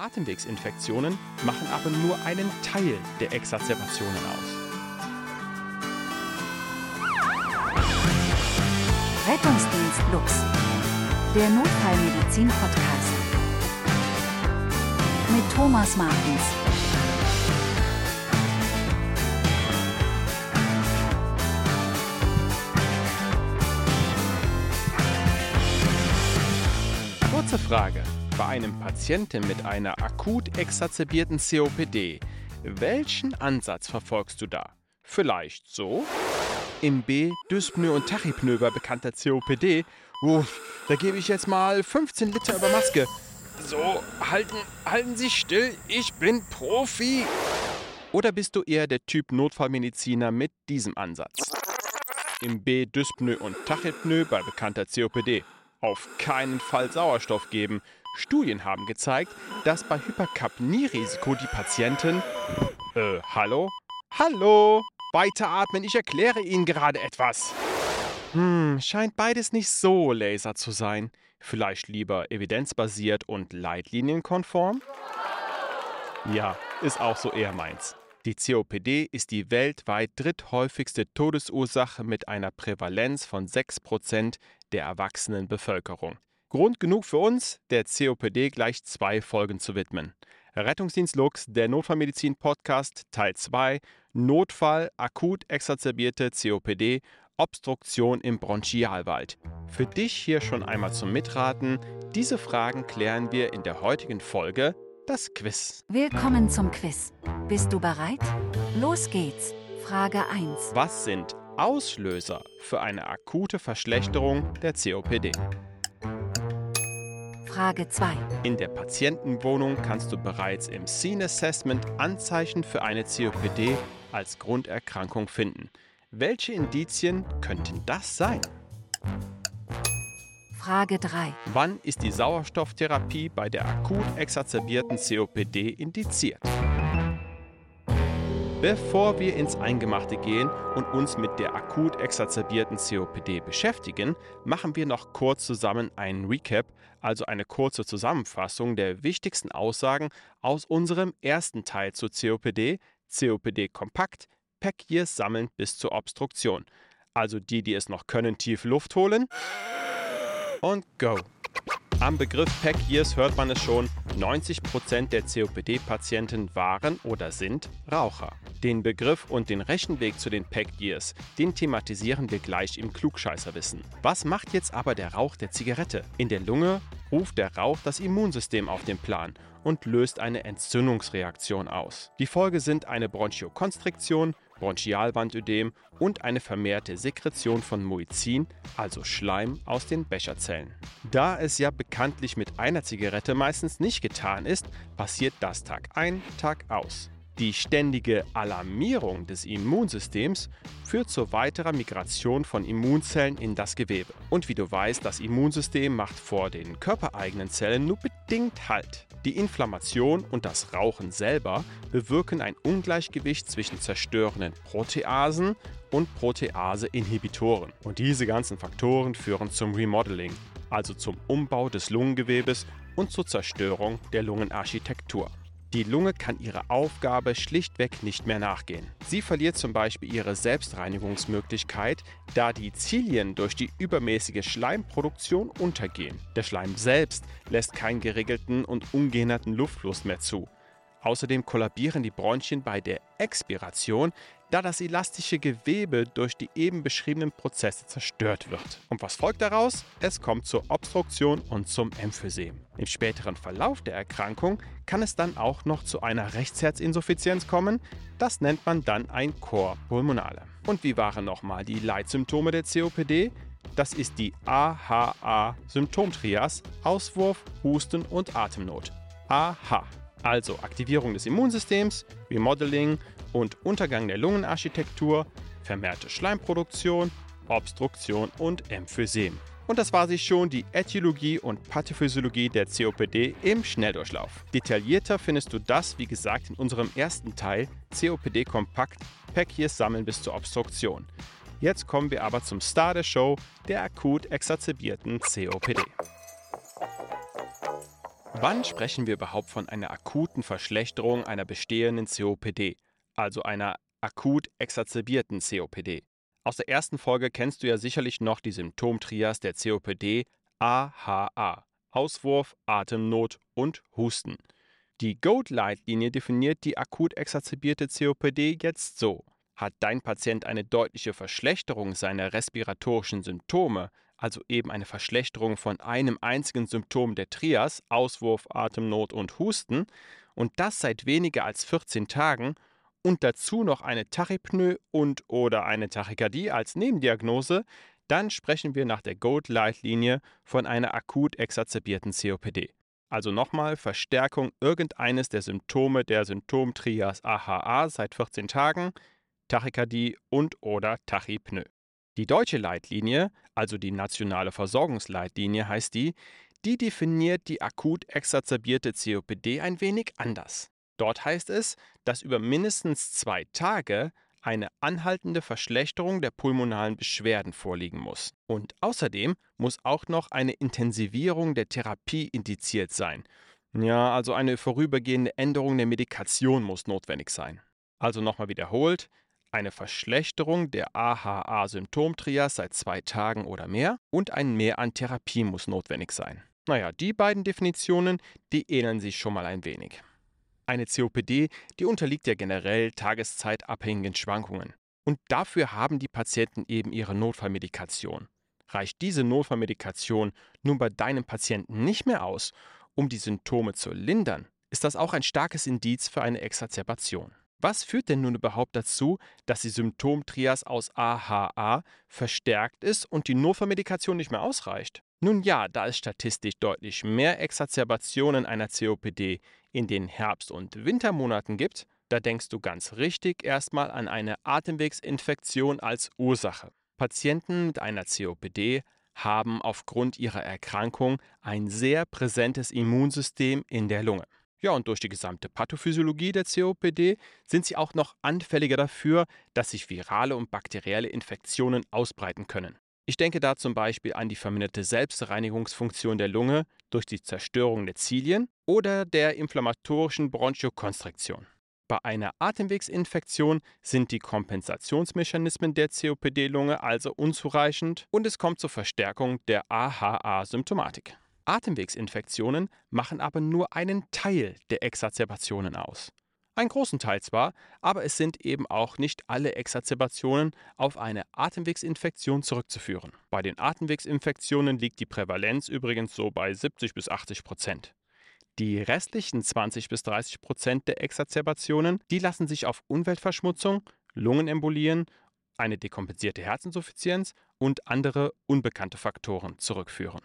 Atemwegsinfektionen machen aber nur einen Teil der Exazerbationen aus. Rettungsdienst Lux. Der Notfallmedizin-Podcast. Mit Thomas Martens. Kurze Frage. Bei einem Patienten mit einer akut exazerbierten COPD, welchen Ansatz verfolgst du da? Vielleicht so? Im B Dyspnoe und Tachypnoe bei bekannter COPD. Uff, da gebe ich jetzt mal 15 Liter über Maske. So, halten, halten Sie still, ich bin Profi. Oder bist du eher der Typ Notfallmediziner mit diesem Ansatz? Im B Dyspnoe und Tachypnoe bei bekannter COPD. Auf keinen Fall Sauerstoff geben. Studien haben gezeigt, dass bei Hyperkapnierisiko die Patienten. Äh, hallo? Hallo? Weiteratmen, ich erkläre Ihnen gerade etwas. Hm, scheint beides nicht so laser zu sein. Vielleicht lieber evidenzbasiert und leitlinienkonform? Ja, ist auch so eher meins. Die COPD ist die weltweit dritthäufigste Todesursache mit einer Prävalenz von 6% der erwachsenen Bevölkerung. Grund genug für uns, der COPD gleich zwei Folgen zu widmen. Rettungsdienst Lux, der Notfallmedizin Podcast Teil 2, Notfall akut exazerbierte COPD, Obstruktion im Bronchialwald. Für dich hier schon einmal zum Mitraten, diese Fragen klären wir in der heutigen Folge, das Quiz. Willkommen zum Quiz. Bist du bereit? Los geht's. Frage 1. Was sind Auslöser für eine akute Verschlechterung der COPD? Frage 2. In der Patientenwohnung kannst du bereits im Scene Assessment Anzeichen für eine COPD als Grunderkrankung finden. Welche Indizien könnten das sein? Frage 3. Wann ist die Sauerstofftherapie bei der akut exazerbierten COPD indiziert? Bevor wir ins Eingemachte gehen und uns mit der akut exazerbierten COPD beschäftigen, machen wir noch kurz zusammen einen Recap, also eine kurze Zusammenfassung der wichtigsten Aussagen aus unserem ersten Teil zur COPD, COPD kompakt, Pack Years sammeln bis zur Obstruktion. Also die, die es noch können, tief Luft holen und go. Am Begriff Pack Years hört man es schon, 90% der COPD-Patienten waren oder sind Raucher. Den Begriff und den Rechenweg zu den Pack Years, den thematisieren wir gleich im Klugscheißerwissen. Was macht jetzt aber der Rauch der Zigarette? In der Lunge ruft der Rauch das Immunsystem auf den Plan und löst eine Entzündungsreaktion aus. Die Folge sind eine Bronchiokonstriktion, Bronchialwandödem und eine vermehrte Sekretion von Muizin, also Schleim, aus den Becherzellen. Da es ja bekanntlich mit einer Zigarette meistens nicht getan ist, passiert das Tag ein, Tag aus. Die ständige Alarmierung des Immunsystems führt zu weiterer Migration von Immunzellen in das Gewebe. Und wie du weißt, das Immunsystem macht vor den körpereigenen Zellen nur bedingt Halt. Die Inflammation und das Rauchen selber bewirken ein Ungleichgewicht zwischen zerstörenden Proteasen und Protease-Inhibitoren. Und diese ganzen Faktoren führen zum Remodeling, also zum Umbau des Lungengewebes und zur Zerstörung der Lungenarchitektur. Die Lunge kann ihrer Aufgabe schlichtweg nicht mehr nachgehen. Sie verliert zum Beispiel ihre Selbstreinigungsmöglichkeit, da die Zilien durch die übermäßige Schleimproduktion untergehen. Der Schleim selbst lässt keinen geregelten und ungehinderten Luftfluss mehr zu. Außerdem kollabieren die Bronchien bei der Expiration, da das elastische Gewebe durch die eben beschriebenen Prozesse zerstört wird. Und was folgt daraus? Es kommt zur Obstruktion und zum Emphysem. Im späteren Verlauf der Erkrankung kann es dann auch noch zu einer Rechtsherzinsuffizienz kommen. Das nennt man dann ein Chor pulmonale. Und wie waren nochmal die Leitsymptome der COPD? Das ist die AHA-Symptomtrias, Auswurf, Husten und Atemnot. AHA also Aktivierung des Immunsystems, Remodeling und Untergang der Lungenarchitektur, vermehrte Schleimproduktion, Obstruktion und Emphysem. Und das war sich schon die Ätiologie und Pathophysiologie der COPD im Schnelldurchlauf. Detaillierter findest du das, wie gesagt, in unserem ersten Teil COPD kompakt, Packiers sammeln bis zur Obstruktion. Jetzt kommen wir aber zum Star der Show, der akut exazerbierten COPD. Wann sprechen wir überhaupt von einer akuten Verschlechterung einer bestehenden COPD, also einer akut exazerbierten COPD? Aus der ersten Folge kennst du ja sicherlich noch die Symptomtrias der COPD AHA. Auswurf, Atemnot und Husten. Die GOAT-Leitlinie definiert die akut exazerbierte COPD jetzt so. Hat dein Patient eine deutliche Verschlechterung seiner respiratorischen Symptome, also eben eine Verschlechterung von einem einzigen Symptom der Trias, Auswurf, Atemnot und Husten, und das seit weniger als 14 Tagen, und dazu noch eine Tachypnoe und oder eine Tachykardie als Nebendiagnose, dann sprechen wir nach der Gold-Leitlinie von einer akut exazerbierten COPD. Also nochmal Verstärkung irgendeines der Symptome der Symptomtrias AHA seit 14 Tagen, Tachykardie und oder Tachypnoe. Die deutsche Leitlinie, also die nationale Versorgungsleitlinie heißt die, die definiert die akut exazerbierte COPD ein wenig anders. Dort heißt es, dass über mindestens zwei Tage eine anhaltende Verschlechterung der pulmonalen Beschwerden vorliegen muss. Und außerdem muss auch noch eine Intensivierung der Therapie indiziert sein. Ja, also eine vorübergehende Änderung der Medikation muss notwendig sein. Also nochmal wiederholt, eine Verschlechterung der AHA-Symptomtrias seit zwei Tagen oder mehr und ein Mehr an Therapie muss notwendig sein. Naja, die beiden Definitionen, die ähneln sich schon mal ein wenig. Eine COPD, die unterliegt ja generell tageszeitabhängigen Schwankungen. Und dafür haben die Patienten eben ihre Notfallmedikation. Reicht diese Notfallmedikation nun bei deinem Patienten nicht mehr aus, um die Symptome zu lindern, ist das auch ein starkes Indiz für eine Exazerbation. Was führt denn nun überhaupt dazu, dass die Symptomtrias aus AHA verstärkt ist und die Notfallmedikation nicht mehr ausreicht? Nun ja, da es statistisch deutlich mehr Exazerbationen einer COPD in den Herbst- und Wintermonaten gibt, da denkst du ganz richtig erstmal an eine Atemwegsinfektion als Ursache. Patienten mit einer COPD haben aufgrund ihrer Erkrankung ein sehr präsentes Immunsystem in der Lunge. Ja, und durch die gesamte Pathophysiologie der COPD sind sie auch noch anfälliger dafür, dass sich virale und bakterielle Infektionen ausbreiten können. Ich denke da zum Beispiel an die verminderte Selbstreinigungsfunktion der Lunge durch die Zerstörung der Zilien oder der inflammatorischen Bronchokonstriktion. Bei einer Atemwegsinfektion sind die Kompensationsmechanismen der COPD-Lunge also unzureichend und es kommt zur Verstärkung der AHA-Symptomatik. Atemwegsinfektionen machen aber nur einen Teil der Exazerbationen aus. Einen großen Teil zwar, aber es sind eben auch nicht alle Exazerbationen auf eine Atemwegsinfektion zurückzuführen. Bei den Atemwegsinfektionen liegt die Prävalenz übrigens so bei 70 bis 80 Prozent. Die restlichen 20 bis 30 Prozent der Exazerbationen, die lassen sich auf Umweltverschmutzung, Lungenembolien, eine dekompensierte Herzinsuffizienz und andere unbekannte Faktoren zurückführen.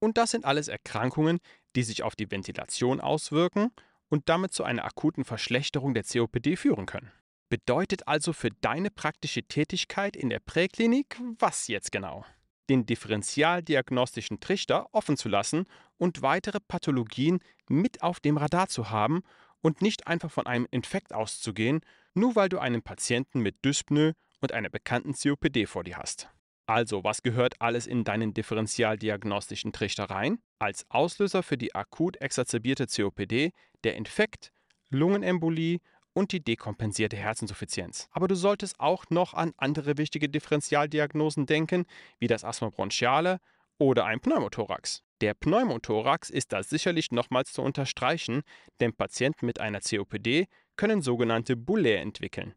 Und das sind alles Erkrankungen, die sich auf die Ventilation auswirken und damit zu einer akuten Verschlechterung der COPD führen können. Bedeutet also für deine praktische Tätigkeit in der Präklinik was jetzt genau? Den differentialdiagnostischen Trichter offen zu lassen und weitere Pathologien mit auf dem Radar zu haben und nicht einfach von einem Infekt auszugehen, nur weil du einen Patienten mit Dyspnoe und einer bekannten COPD vor dir hast. Also, was gehört alles in deinen differentialdiagnostischen Trichter rein? Als Auslöser für die akut exacerbierte COPD der Infekt, Lungenembolie und die dekompensierte Herzinsuffizienz. Aber du solltest auch noch an andere wichtige Differentialdiagnosen denken, wie das Asthma bronchiale oder ein Pneumothorax. Der Pneumothorax ist da sicherlich nochmals zu unterstreichen, denn Patienten mit einer COPD können sogenannte Bulle entwickeln.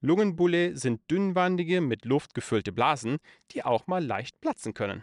Lungenbulle sind dünnwandige, mit Luft gefüllte Blasen, die auch mal leicht platzen können.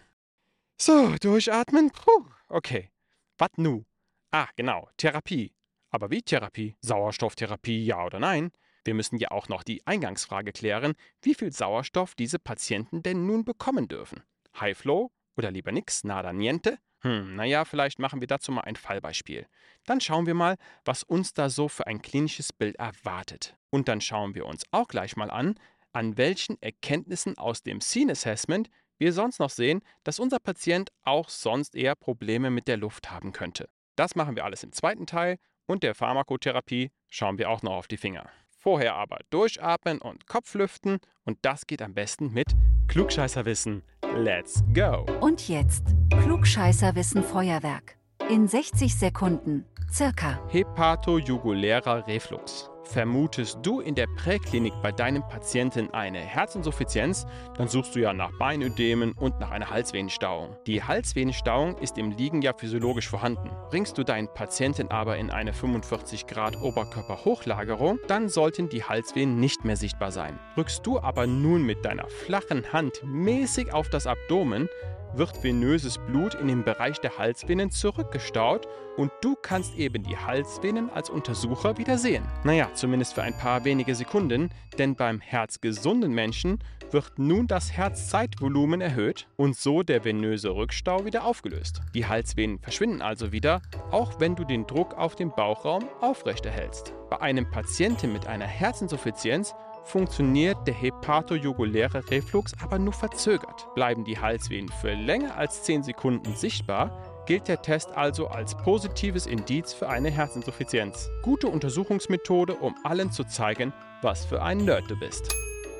So, durchatmen. Puh, okay. Was nu? Ah, genau, Therapie. Aber wie Therapie? Sauerstofftherapie, ja oder nein? Wir müssen ja auch noch die Eingangsfrage klären, wie viel Sauerstoff diese Patienten denn nun bekommen dürfen. High Flow oder lieber nix, nada niente? Hm, naja, vielleicht machen wir dazu mal ein Fallbeispiel. Dann schauen wir mal, was uns da so für ein klinisches Bild erwartet. Und dann schauen wir uns auch gleich mal an, an welchen Erkenntnissen aus dem Scene Assessment wir sonst noch sehen, dass unser Patient auch sonst eher Probleme mit der Luft haben könnte. Das machen wir alles im zweiten Teil und der Pharmakotherapie schauen wir auch noch auf die Finger. Vorher aber durchatmen und Kopflüften und das geht am besten mit Klugscheißerwissen. Let's go! Und jetzt Klugscheißerwissen Feuerwerk. In 60 Sekunden. Circa. Hepatojugulärer Reflux. Vermutest du in der Präklinik bei deinem Patienten eine Herzinsuffizienz, dann suchst du ja nach Beinödemen und nach einer Halsvenenstauung. Die Halsvenenstauung ist im Liegen ja physiologisch vorhanden. Bringst du deinen Patienten aber in eine 45 Grad Oberkörperhochlagerung, dann sollten die Halsvenen nicht mehr sichtbar sein. Rückst du aber nun mit deiner flachen Hand mäßig auf das Abdomen, wird venöses Blut in den Bereich der Halsvenen zurückgestaut und du kannst eben die Halsvenen als Untersucher wieder sehen. Naja, zumindest für ein paar wenige Sekunden, denn beim herzgesunden Menschen wird nun das Herzzeitvolumen erhöht und so der venöse Rückstau wieder aufgelöst. Die Halsvenen verschwinden also wieder, auch wenn du den Druck auf den Bauchraum aufrechterhältst. Bei einem Patienten mit einer Herzinsuffizienz funktioniert der hepatojuguläre Reflux aber nur verzögert. Bleiben die Halsvenen für länger als 10 Sekunden sichtbar, gilt der Test also als positives Indiz für eine Herzinsuffizienz. Gute Untersuchungsmethode, um allen zu zeigen, was für ein Nerd du bist.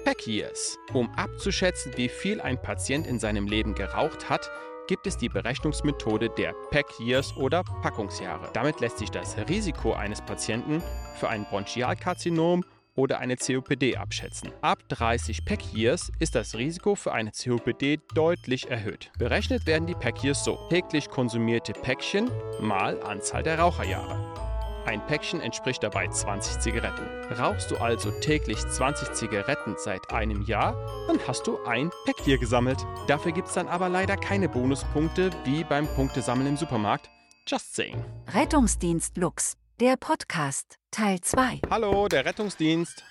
Pack Years. Um abzuschätzen, wie viel ein Patient in seinem Leben geraucht hat, gibt es die Berechnungsmethode der Pack Years oder Packungsjahre. Damit lässt sich das Risiko eines Patienten für ein Bronchialkarzinom oder eine COPD abschätzen. Ab 30 Pack Years ist das Risiko für eine COPD deutlich erhöht. Berechnet werden die Pack Years so: täglich konsumierte Päckchen mal Anzahl der Raucherjahre. Ein Päckchen entspricht dabei 20 Zigaretten. Rauchst du also täglich 20 Zigaretten seit einem Jahr, dann hast du ein Pack hier gesammelt. Dafür gibt es dann aber leider keine Bonuspunkte wie beim Punktesammeln im Supermarkt. Just saying. Rettungsdienst Lux. Der Podcast, Teil 2. Hallo, der Rettungsdienst.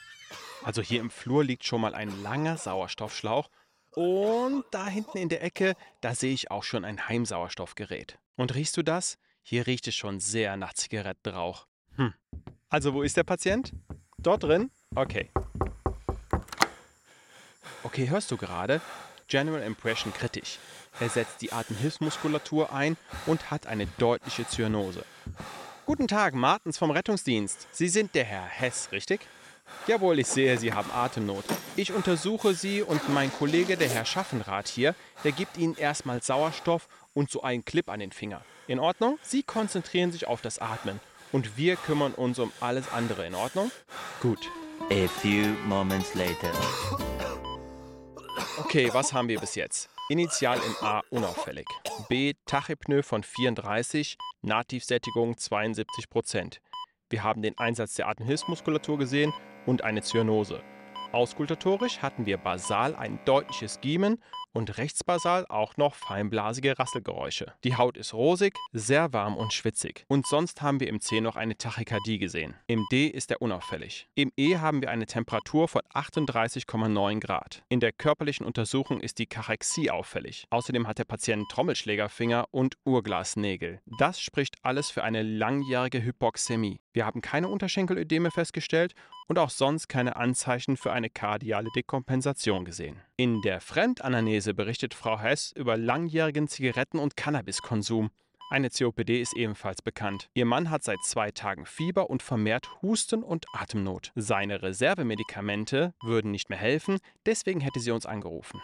Also hier im Flur liegt schon mal ein langer Sauerstoffschlauch und da hinten in der Ecke, da sehe ich auch schon ein Heimsauerstoffgerät. Und riechst du das? Hier riecht es schon sehr nach Zigarettenrauch. Hm. Also wo ist der Patient? Dort drin? Okay. Okay, hörst du gerade? General Impression kritisch. Er setzt die Atemhilfsmuskulatur ein und hat eine deutliche Zyanose. Guten Tag, Martens vom Rettungsdienst. Sie sind der Herr Hess, richtig? Jawohl, ich sehe, Sie haben Atemnot. Ich untersuche Sie und mein Kollege, der Herr Schaffenrath hier, der gibt Ihnen erstmal Sauerstoff und so einen Clip an den Finger. In Ordnung? Sie konzentrieren sich auf das Atmen und wir kümmern uns um alles andere. In Ordnung? Gut. A few moments later. Okay, was haben wir bis jetzt? Initial in A unauffällig. B Tachypnoe von 34, Nativsättigung 72 Prozent. Wir haben den Einsatz der Atemhilfsmuskulatur gesehen und eine Zyanose. Auskultatorisch hatten wir basal ein deutliches Giemen und rechtsbasal auch noch feinblasige Rasselgeräusche. Die Haut ist rosig, sehr warm und schwitzig. Und sonst haben wir im C noch eine Tachykardie gesehen. Im D ist er unauffällig. Im E haben wir eine Temperatur von 38,9 Grad. In der körperlichen Untersuchung ist die Kachexie auffällig. Außerdem hat der Patient Trommelschlägerfinger und Urglasnägel. Das spricht alles für eine langjährige Hypoxämie. Wir haben keine Unterschenkelödeme festgestellt und auch sonst keine Anzeichen für eine kardiale Dekompensation gesehen. In der Fremdanamnese berichtet Frau Hess über langjährigen Zigaretten- und Cannabiskonsum. Eine COPD ist ebenfalls bekannt. Ihr Mann hat seit zwei Tagen Fieber und vermehrt Husten und Atemnot. Seine Reservemedikamente würden nicht mehr helfen, deswegen hätte sie uns angerufen.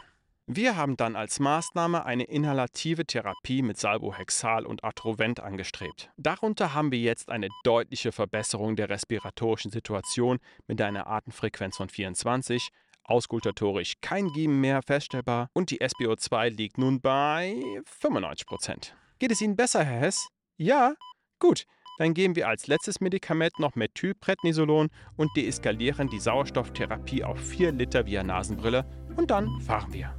Wir haben dann als Maßnahme eine inhalative Therapie mit Salbohexal und Atrovent angestrebt. Darunter haben wir jetzt eine deutliche Verbesserung der respiratorischen Situation mit einer Atemfrequenz von 24, auskultatorisch kein Giemen mehr feststellbar und die SBO2 liegt nun bei 95%. Geht es Ihnen besser, Herr Hess? Ja? Gut. Dann geben wir als letztes Medikament noch Methylprednisolon und deeskalieren die Sauerstofftherapie auf 4 Liter via Nasenbrille und dann fahren wir.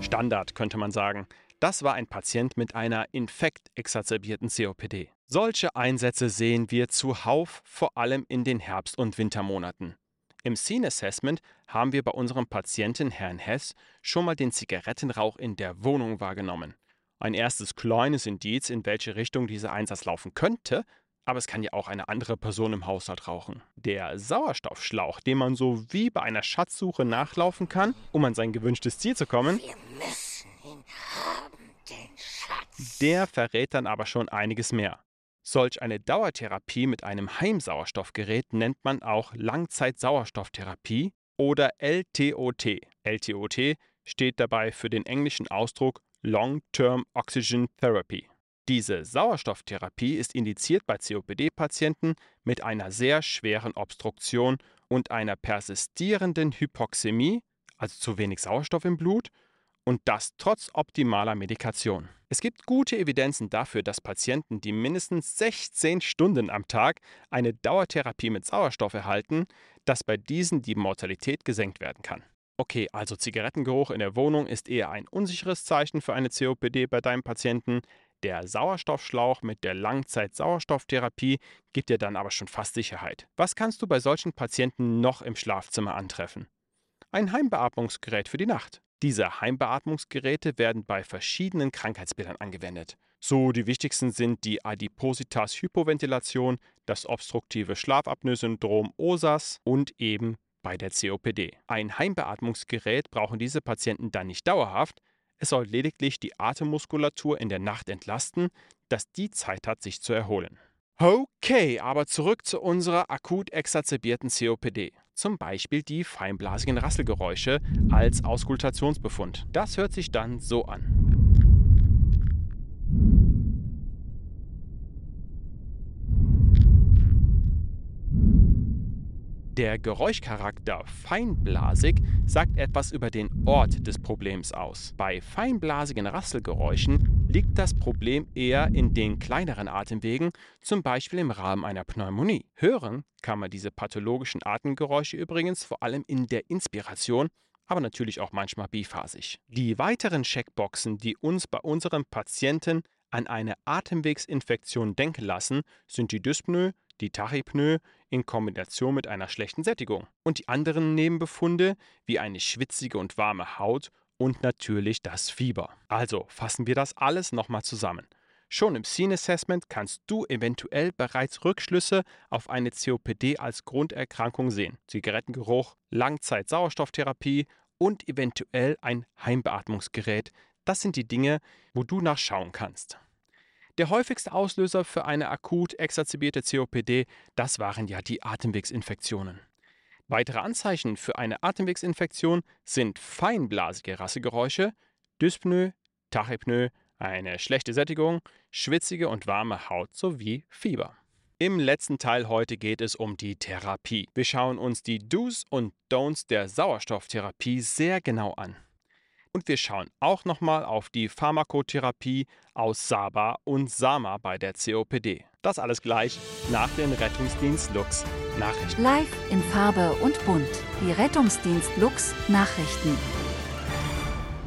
Standard, könnte man sagen. Das war ein Patient mit einer infektexazerbierten COPD. Solche Einsätze sehen wir zuhauf, vor allem in den Herbst- und Wintermonaten. Im Scene Assessment haben wir bei unserem Patienten Herrn Hess schon mal den Zigarettenrauch in der Wohnung wahrgenommen. Ein erstes kleines Indiz, in welche Richtung dieser Einsatz laufen könnte, aber es kann ja auch eine andere Person im Haushalt rauchen. Der Sauerstoffschlauch, den man so wie bei einer Schatzsuche nachlaufen kann, um an sein gewünschtes Ziel zu kommen, Wir müssen ihn haben, den Schatz. der verrät dann aber schon einiges mehr. Solch eine Dauertherapie mit einem Heimsauerstoffgerät nennt man auch Langzeitsauerstofftherapie oder LTOT. LTOT steht dabei für den englischen Ausdruck Long-Term Oxygen Therapy. Diese Sauerstofftherapie ist indiziert bei COPD-Patienten mit einer sehr schweren Obstruktion und einer persistierenden Hypoxämie, also zu wenig Sauerstoff im Blut, und das trotz optimaler Medikation. Es gibt gute Evidenzen dafür, dass Patienten, die mindestens 16 Stunden am Tag eine Dauertherapie mit Sauerstoff erhalten, dass bei diesen die Mortalität gesenkt werden kann. Okay, also Zigarettengeruch in der Wohnung ist eher ein unsicheres Zeichen für eine COPD bei deinem Patienten. Der Sauerstoffschlauch mit der Langzeit-Sauerstofftherapie gibt dir dann aber schon fast Sicherheit. Was kannst du bei solchen Patienten noch im Schlafzimmer antreffen? Ein Heimbeatmungsgerät für die Nacht. Diese Heimbeatmungsgeräte werden bei verschiedenen Krankheitsbildern angewendet. So die wichtigsten sind die Adipositas-Hypoventilation, das obstruktive Schlafapnoe-Syndrom OSAS und eben bei der COPD. Ein Heimbeatmungsgerät brauchen diese Patienten dann nicht dauerhaft, es soll lediglich die Atemmuskulatur in der Nacht entlasten, dass die Zeit hat, sich zu erholen. Okay, aber zurück zu unserer akut exacerbierten COPD. Zum Beispiel die feinblasigen Rasselgeräusche als Auskultationsbefund. Das hört sich dann so an. Der Geräuschcharakter feinblasig sagt etwas über den Ort des Problems aus. Bei feinblasigen Rasselgeräuschen liegt das Problem eher in den kleineren Atemwegen, zum Beispiel im Rahmen einer Pneumonie. Hören kann man diese pathologischen Atemgeräusche übrigens vor allem in der Inspiration, aber natürlich auch manchmal biphasig. Die weiteren Checkboxen, die uns bei unseren Patienten an eine Atemwegsinfektion denken lassen, sind die Dyspnoe, die Tachypnoe in Kombination mit einer schlechten Sättigung und die anderen Nebenbefunde wie eine schwitzige und warme Haut und natürlich das Fieber. Also fassen wir das alles nochmal zusammen. Schon im Scene Assessment kannst du eventuell bereits Rückschlüsse auf eine COPD als Grunderkrankung sehen. Zigarettengeruch, Langzeit-Sauerstofftherapie und eventuell ein Heimbeatmungsgerät. Das sind die Dinge, wo du nachschauen kannst. Der häufigste Auslöser für eine akut exacerbierte COPD, das waren ja die Atemwegsinfektionen. Weitere Anzeichen für eine Atemwegsinfektion sind feinblasige Rassegeräusche, Dyspnoe, Tachypnoe, eine schlechte Sättigung, schwitzige und warme Haut sowie Fieber. Im letzten Teil heute geht es um die Therapie. Wir schauen uns die Do's und Don'ts der Sauerstofftherapie sehr genau an. Und wir schauen auch nochmal auf die Pharmakotherapie aus SABA und SAMA bei der COPD. Das alles gleich nach den Rettungsdienst Lux Nachrichten. Live in Farbe und bunt. Die Rettungsdienst Lux Nachrichten.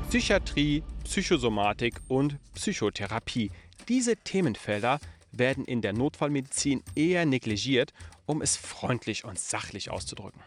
Psychiatrie, Psychosomatik und Psychotherapie. Diese Themenfelder werden in der Notfallmedizin eher negligiert, um es freundlich und sachlich auszudrücken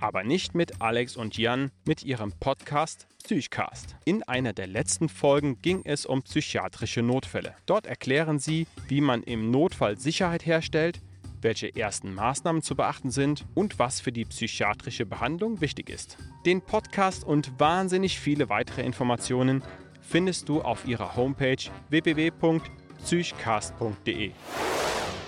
aber nicht mit Alex und Jan mit ihrem Podcast Psychcast. In einer der letzten Folgen ging es um psychiatrische Notfälle. Dort erklären sie, wie man im Notfall Sicherheit herstellt, welche ersten Maßnahmen zu beachten sind und was für die psychiatrische Behandlung wichtig ist. Den Podcast und wahnsinnig viele weitere Informationen findest du auf ihrer Homepage www.psychcast.de.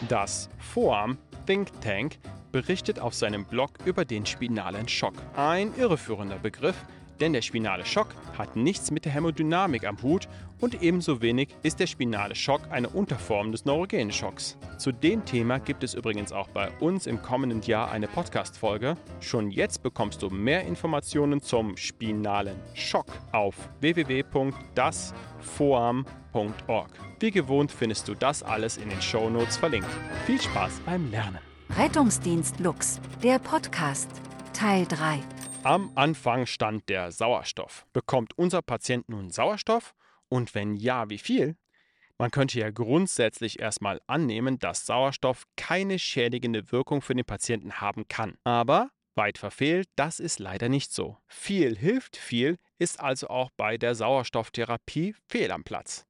Das Forum Think Tank berichtet auf seinem Blog über den spinalen Schock. Ein irreführender Begriff, denn der spinale Schock hat nichts mit der Hämodynamik am Hut und ebenso wenig ist der spinale Schock eine Unterform des neurogenen Schocks. Zu dem Thema gibt es übrigens auch bei uns im kommenden Jahr eine Podcast-Folge. Schon jetzt bekommst du mehr Informationen zum spinalen Schock auf www.dasfoam.org. Wie gewohnt findest du das alles in den Shownotes verlinkt. Viel Spaß beim Lernen! Rettungsdienst Lux, der Podcast, Teil 3. Am Anfang stand der Sauerstoff. Bekommt unser Patient nun Sauerstoff? Und wenn ja, wie viel? Man könnte ja grundsätzlich erstmal annehmen, dass Sauerstoff keine schädigende Wirkung für den Patienten haben kann. Aber weit verfehlt, das ist leider nicht so. Viel hilft viel, ist also auch bei der Sauerstofftherapie fehl am Platz.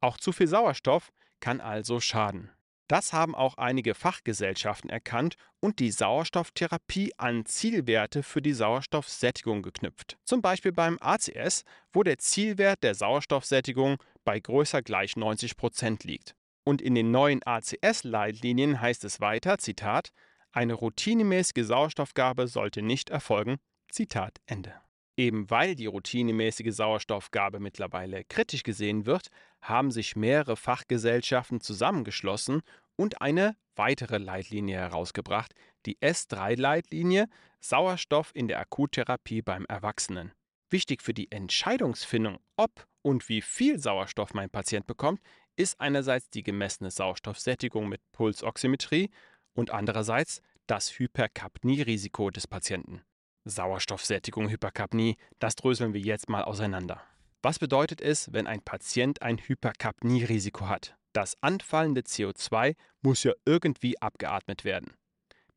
Auch zu viel Sauerstoff kann also schaden. Das haben auch einige Fachgesellschaften erkannt und die Sauerstofftherapie an Zielwerte für die Sauerstoffsättigung geknüpft. Zum Beispiel beim ACS, wo der Zielwert der Sauerstoffsättigung bei größer gleich 90 Prozent liegt. Und in den neuen ACS-Leitlinien heißt es weiter, Zitat, eine routinemäßige Sauerstoffgabe sollte nicht erfolgen, Zitat Ende. Eben weil die routinemäßige Sauerstoffgabe mittlerweile kritisch gesehen wird, haben sich mehrere Fachgesellschaften zusammengeschlossen und eine weitere Leitlinie herausgebracht, die S3-Leitlinie Sauerstoff in der Akuttherapie beim Erwachsenen. Wichtig für die Entscheidungsfindung, ob und wie viel Sauerstoff mein Patient bekommt, ist einerseits die gemessene Sauerstoffsättigung mit Pulsoximetrie und andererseits das Hyperkapnierisiko des Patienten. Sauerstoffsättigung, Hyperkapnie, das dröseln wir jetzt mal auseinander. Was bedeutet es, wenn ein Patient ein Hyperkapnierisiko hat? Das anfallende CO2 muss ja irgendwie abgeatmet werden.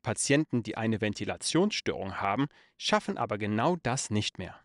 Patienten, die eine Ventilationsstörung haben, schaffen aber genau das nicht mehr.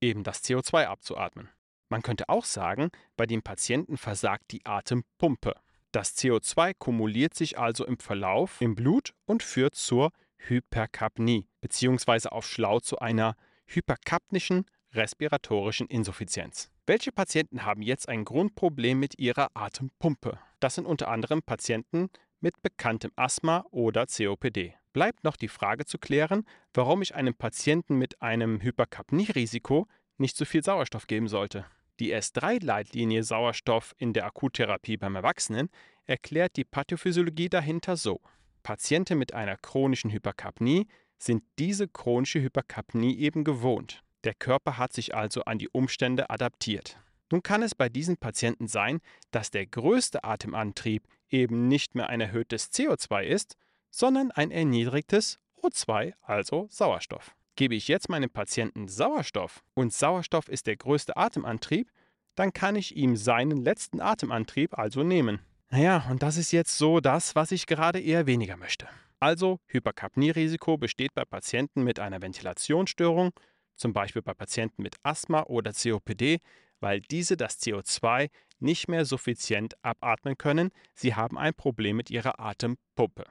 Eben das CO2 abzuatmen. Man könnte auch sagen, bei dem Patienten versagt die Atempumpe. Das CO2 kumuliert sich also im Verlauf im Blut und führt zur Hyperkapnie bzw. auf schlau zu einer hyperkapnischen respiratorischen Insuffizienz. Welche Patienten haben jetzt ein Grundproblem mit ihrer Atempumpe? Das sind unter anderem Patienten mit bekanntem Asthma oder COPD. Bleibt noch die Frage zu klären, warum ich einem Patienten mit einem Hyperkapnierisiko nicht zu viel Sauerstoff geben sollte. Die S3-Leitlinie Sauerstoff in der Akuttherapie beim Erwachsenen erklärt die Pathophysiologie dahinter so. Patienten mit einer chronischen Hyperkapnie sind diese chronische Hyperkapnie eben gewohnt. Der Körper hat sich also an die Umstände adaptiert. Nun kann es bei diesen Patienten sein, dass der größte Atemantrieb eben nicht mehr ein erhöhtes CO2 ist, sondern ein erniedrigtes O2, also Sauerstoff. Gebe ich jetzt meinem Patienten Sauerstoff und Sauerstoff ist der größte Atemantrieb, dann kann ich ihm seinen letzten Atemantrieb also nehmen. Naja, und das ist jetzt so das, was ich gerade eher weniger möchte. Also Hyperkapnierisiko besteht bei Patienten mit einer Ventilationsstörung, zum Beispiel bei Patienten mit Asthma oder COPD, weil diese das CO2 nicht mehr suffizient abatmen können. Sie haben ein Problem mit ihrer Atempumpe.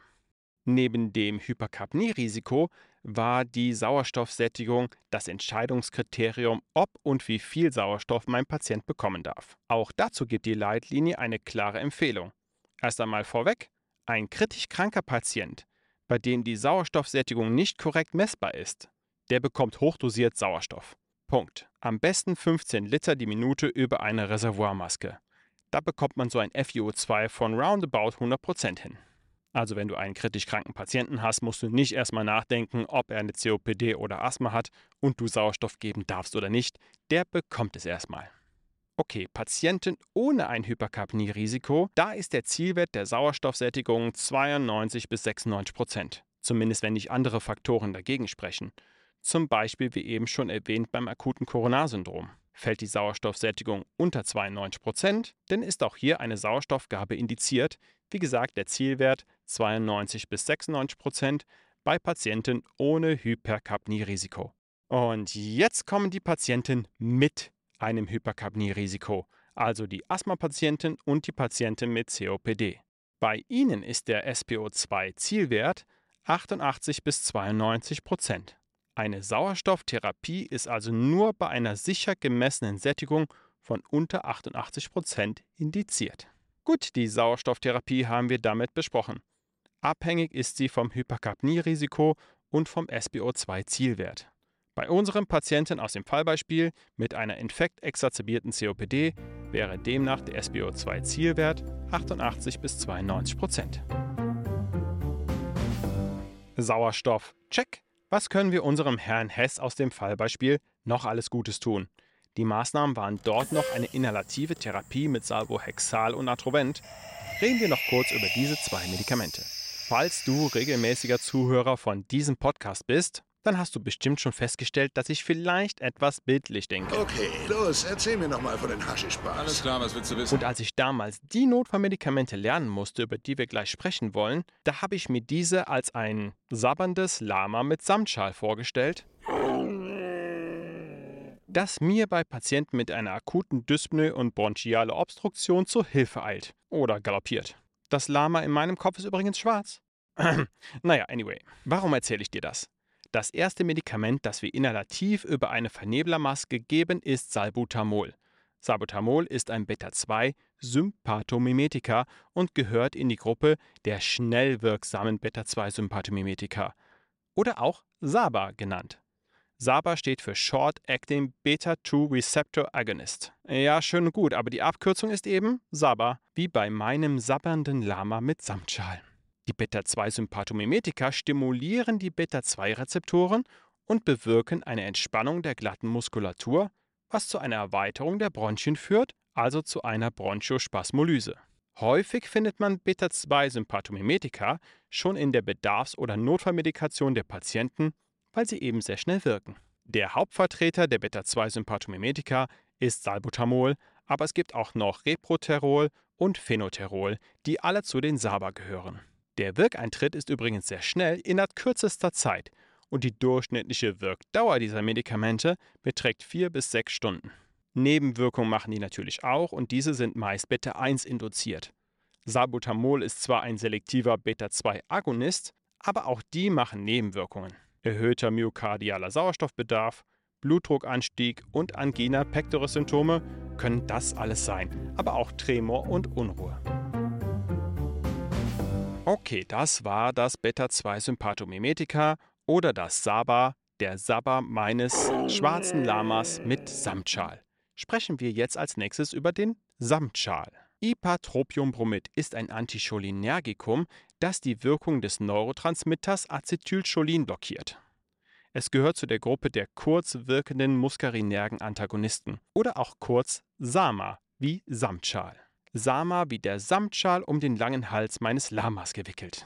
Neben dem Hyperkapnierisiko war die Sauerstoffsättigung das Entscheidungskriterium, ob und wie viel Sauerstoff mein Patient bekommen darf. Auch dazu gibt die Leitlinie eine klare Empfehlung. Erst einmal vorweg, ein kritisch kranker Patient, bei dem die Sauerstoffsättigung nicht korrekt messbar ist, der bekommt hochdosiert Sauerstoff. Punkt. Am besten 15 Liter die Minute über eine Reservoirmaske. Da bekommt man so ein FiO2 von roundabout 100% hin. Also wenn du einen kritisch kranken Patienten hast, musst du nicht erstmal nachdenken, ob er eine COPD oder Asthma hat und du Sauerstoff geben darfst oder nicht. Der bekommt es erstmal. Okay, Patienten ohne ein Hyperkapnierisiko, da ist der Zielwert der Sauerstoffsättigung 92 bis 96 Prozent. Zumindest wenn nicht andere Faktoren dagegen sprechen. Zum Beispiel, wie eben schon erwähnt, beim akuten Coronarsyndrom. Fällt die Sauerstoffsättigung unter 92 Prozent, dann ist auch hier eine Sauerstoffgabe indiziert. Wie gesagt, der Zielwert 92 bis 96 Prozent bei Patienten ohne Hyperkapnierisiko. Und jetzt kommen die Patienten mit einem Hyperkapnierisiko, also die Asthmapatienten und die Patienten mit COPD. Bei ihnen ist der SPO2-Zielwert 88 bis 92 Prozent. Eine Sauerstofftherapie ist also nur bei einer sicher gemessenen Sättigung von unter 88 Prozent indiziert. Gut, die Sauerstofftherapie haben wir damit besprochen. Abhängig ist sie vom Hyperkapnierisiko und vom SBO2-Zielwert. Bei unserem Patienten aus dem Fallbeispiel mit einer infektexazerbierten COPD wäre demnach der SBO2-Zielwert 88 bis 92 Prozent. Sauerstoff, check. Was können wir unserem Herrn Hess aus dem Fallbeispiel noch alles Gutes tun? Die Maßnahmen waren dort noch eine inhalative Therapie mit Salvohexal und Atrovent. Reden wir noch kurz über diese zwei Medikamente. Falls du regelmäßiger Zuhörer von diesem Podcast bist, dann hast du bestimmt schon festgestellt, dass ich vielleicht etwas bildlich denke. Okay, los, erzähl mir nochmal von den Haschischbars. Alles klar, was willst du wissen? Und als ich damals die Notfallmedikamente lernen musste, über die wir gleich sprechen wollen, da habe ich mir diese als ein sabberndes Lama mit Samtschal vorgestellt, das mir bei Patienten mit einer akuten Dyspnoe und bronchiale Obstruktion zur Hilfe eilt oder galoppiert. Das Lama in meinem Kopf ist übrigens schwarz. naja, anyway, warum erzähle ich dir das? Das erste Medikament, das wir inhalativ über eine Verneblermaske geben, ist Salbutamol. Salbutamol ist ein Beta-2-Sympathomimetika und gehört in die Gruppe der schnell wirksamen Beta-2-Sympathomimetika oder auch SABA genannt. SABA steht für Short Acting Beta-2 Receptor Agonist. Ja, schön und gut, aber die Abkürzung ist eben SABA, wie bei meinem sabbernden Lama mit Samtschal. Die Beta-2-Sympathomimetika stimulieren die Beta-2-Rezeptoren und bewirken eine Entspannung der glatten Muskulatur, was zu einer Erweiterung der Bronchien führt, also zu einer Bronchospasmolyse. Häufig findet man Beta-2-Sympathomimetika schon in der Bedarfs- oder Notfallmedikation der Patienten, weil sie eben sehr schnell wirken. Der Hauptvertreter der Beta-2-Sympathomimetika ist Salbutamol, aber es gibt auch noch Reproterol und Phenoterol, die alle zu den SABA gehören. Der Wirkeintritt ist übrigens sehr schnell innerhalb kürzester Zeit und die durchschnittliche Wirkdauer dieser Medikamente beträgt vier bis sechs Stunden. Nebenwirkungen machen die natürlich auch und diese sind meist Beta-1 induziert. Salbutamol ist zwar ein selektiver Beta-2-Agonist, aber auch die machen Nebenwirkungen. Erhöhter myokardialer Sauerstoffbedarf, Blutdruckanstieg und Angina pectoris Symptome können das alles sein, aber auch Tremor und Unruhe. Okay, das war das Beta-2-Sympathomimetika oder das Saba, der Saba meines schwarzen Lamas mit Samtschal sprechen wir jetzt als nächstes über den Samtschal. Ipatropiumbromid ist ein Anticholinergikum, das die Wirkung des Neurotransmitters Acetylcholin blockiert. Es gehört zu der Gruppe der kurz wirkenden muskarinergen Antagonisten oder auch kurz SAMA wie Samtschal. SAMA wie der Samtschal um den langen Hals meines Lamas gewickelt.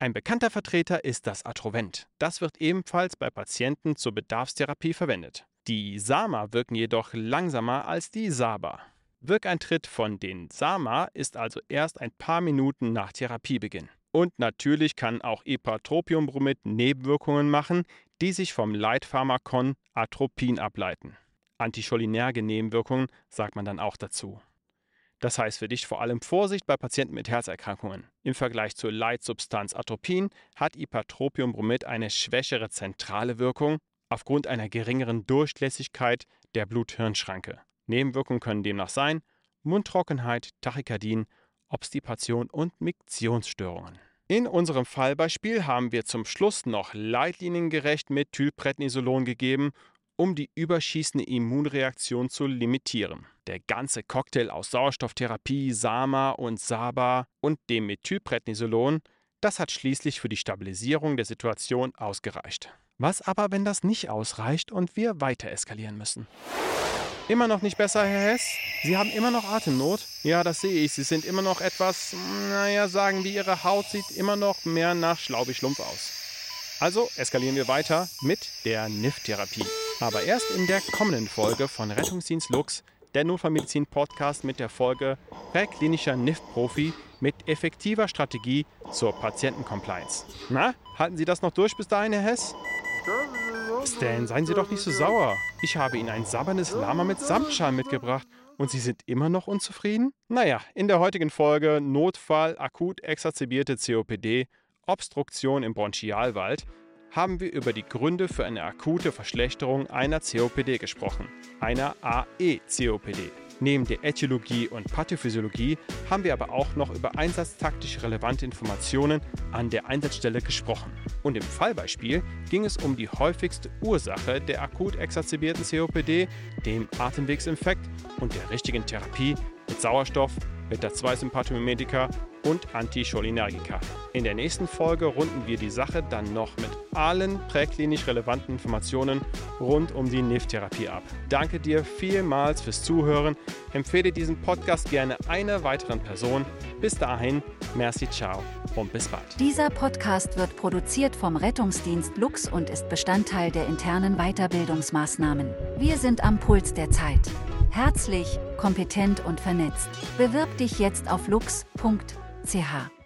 Ein bekannter Vertreter ist das Atrovent. Das wird ebenfalls bei Patienten zur Bedarfstherapie verwendet. Die Sama wirken jedoch langsamer als die Saba. Wirkeintritt von den Sama ist also erst ein paar Minuten nach Therapiebeginn. Und natürlich kann auch Epatropiumbromid Nebenwirkungen machen, die sich vom Leitpharmakon Atropin ableiten. Anticholinerge Nebenwirkungen sagt man dann auch dazu. Das heißt für dich vor allem Vorsicht bei Patienten mit Herzerkrankungen. Im Vergleich zur Leitsubstanz Atropin hat Ipatropiumbromid eine schwächere zentrale Wirkung aufgrund einer geringeren Durchlässigkeit der Blut-Hirn-Schranke. Nebenwirkungen können demnach sein Mundtrockenheit, Tachykardien, Obstipation und Miktionsstörungen. In unserem Fallbeispiel haben wir zum Schluss noch leitliniengerecht Methylprednisolon gegeben, um die überschießende Immunreaktion zu limitieren. Der ganze Cocktail aus Sauerstofftherapie, SAMA und SABA und dem Methylprednisolon, das hat schließlich für die Stabilisierung der Situation ausgereicht. Was aber, wenn das nicht ausreicht und wir weiter eskalieren müssen? Immer noch nicht besser, Herr Hess? Sie haben immer noch Atemnot? Ja, das sehe ich. Sie sind immer noch etwas, naja, sagen wir, Ihre Haut sieht immer noch mehr nach Schlaubi-Schlumpf aus. Also eskalieren wir weiter mit der NIF-Therapie. Aber erst in der kommenden Folge von Rettungsdienst Lux, der Notfallmedizin-Podcast mit der Folge Präklinischer NIF-Profi mit effektiver Strategie zur Patientencompliance. Na, halten Sie das noch durch bis dahin, Herr Hess? Stan, seien Sie doch nicht so sauer. Ich habe Ihnen ein sabbernes Lama mit Samtschal mitgebracht und Sie sind immer noch unzufrieden? Naja, in der heutigen Folge Notfall akut exazerbierte COPD, Obstruktion im Bronchialwald, haben wir über die Gründe für eine akute Verschlechterung einer COPD gesprochen, einer AE-COPD. Neben der Äthiologie und Pathophysiologie haben wir aber auch noch über einsatztaktisch relevante Informationen an der Einsatzstelle gesprochen. Und im Fallbeispiel ging es um die häufigste Ursache der akut exazerbierten COPD, dem Atemwegsinfekt und der richtigen Therapie mit Sauerstoff, Beta-2-Sympathomimetika und Anticholinergika. In der nächsten Folge runden wir die Sache dann noch mit allen präklinisch relevanten Informationen rund um die NIF-Therapie ab. Danke dir vielmals fürs Zuhören. Empfehle diesen Podcast gerne einer weiteren Person. Bis dahin, merci, ciao und bis bald. Dieser Podcast wird produziert vom Rettungsdienst Lux und ist Bestandteil der internen Weiterbildungsmaßnahmen. Wir sind am Puls der Zeit. Herzlich, kompetent und vernetzt. Bewirb dich jetzt auf lux.ch.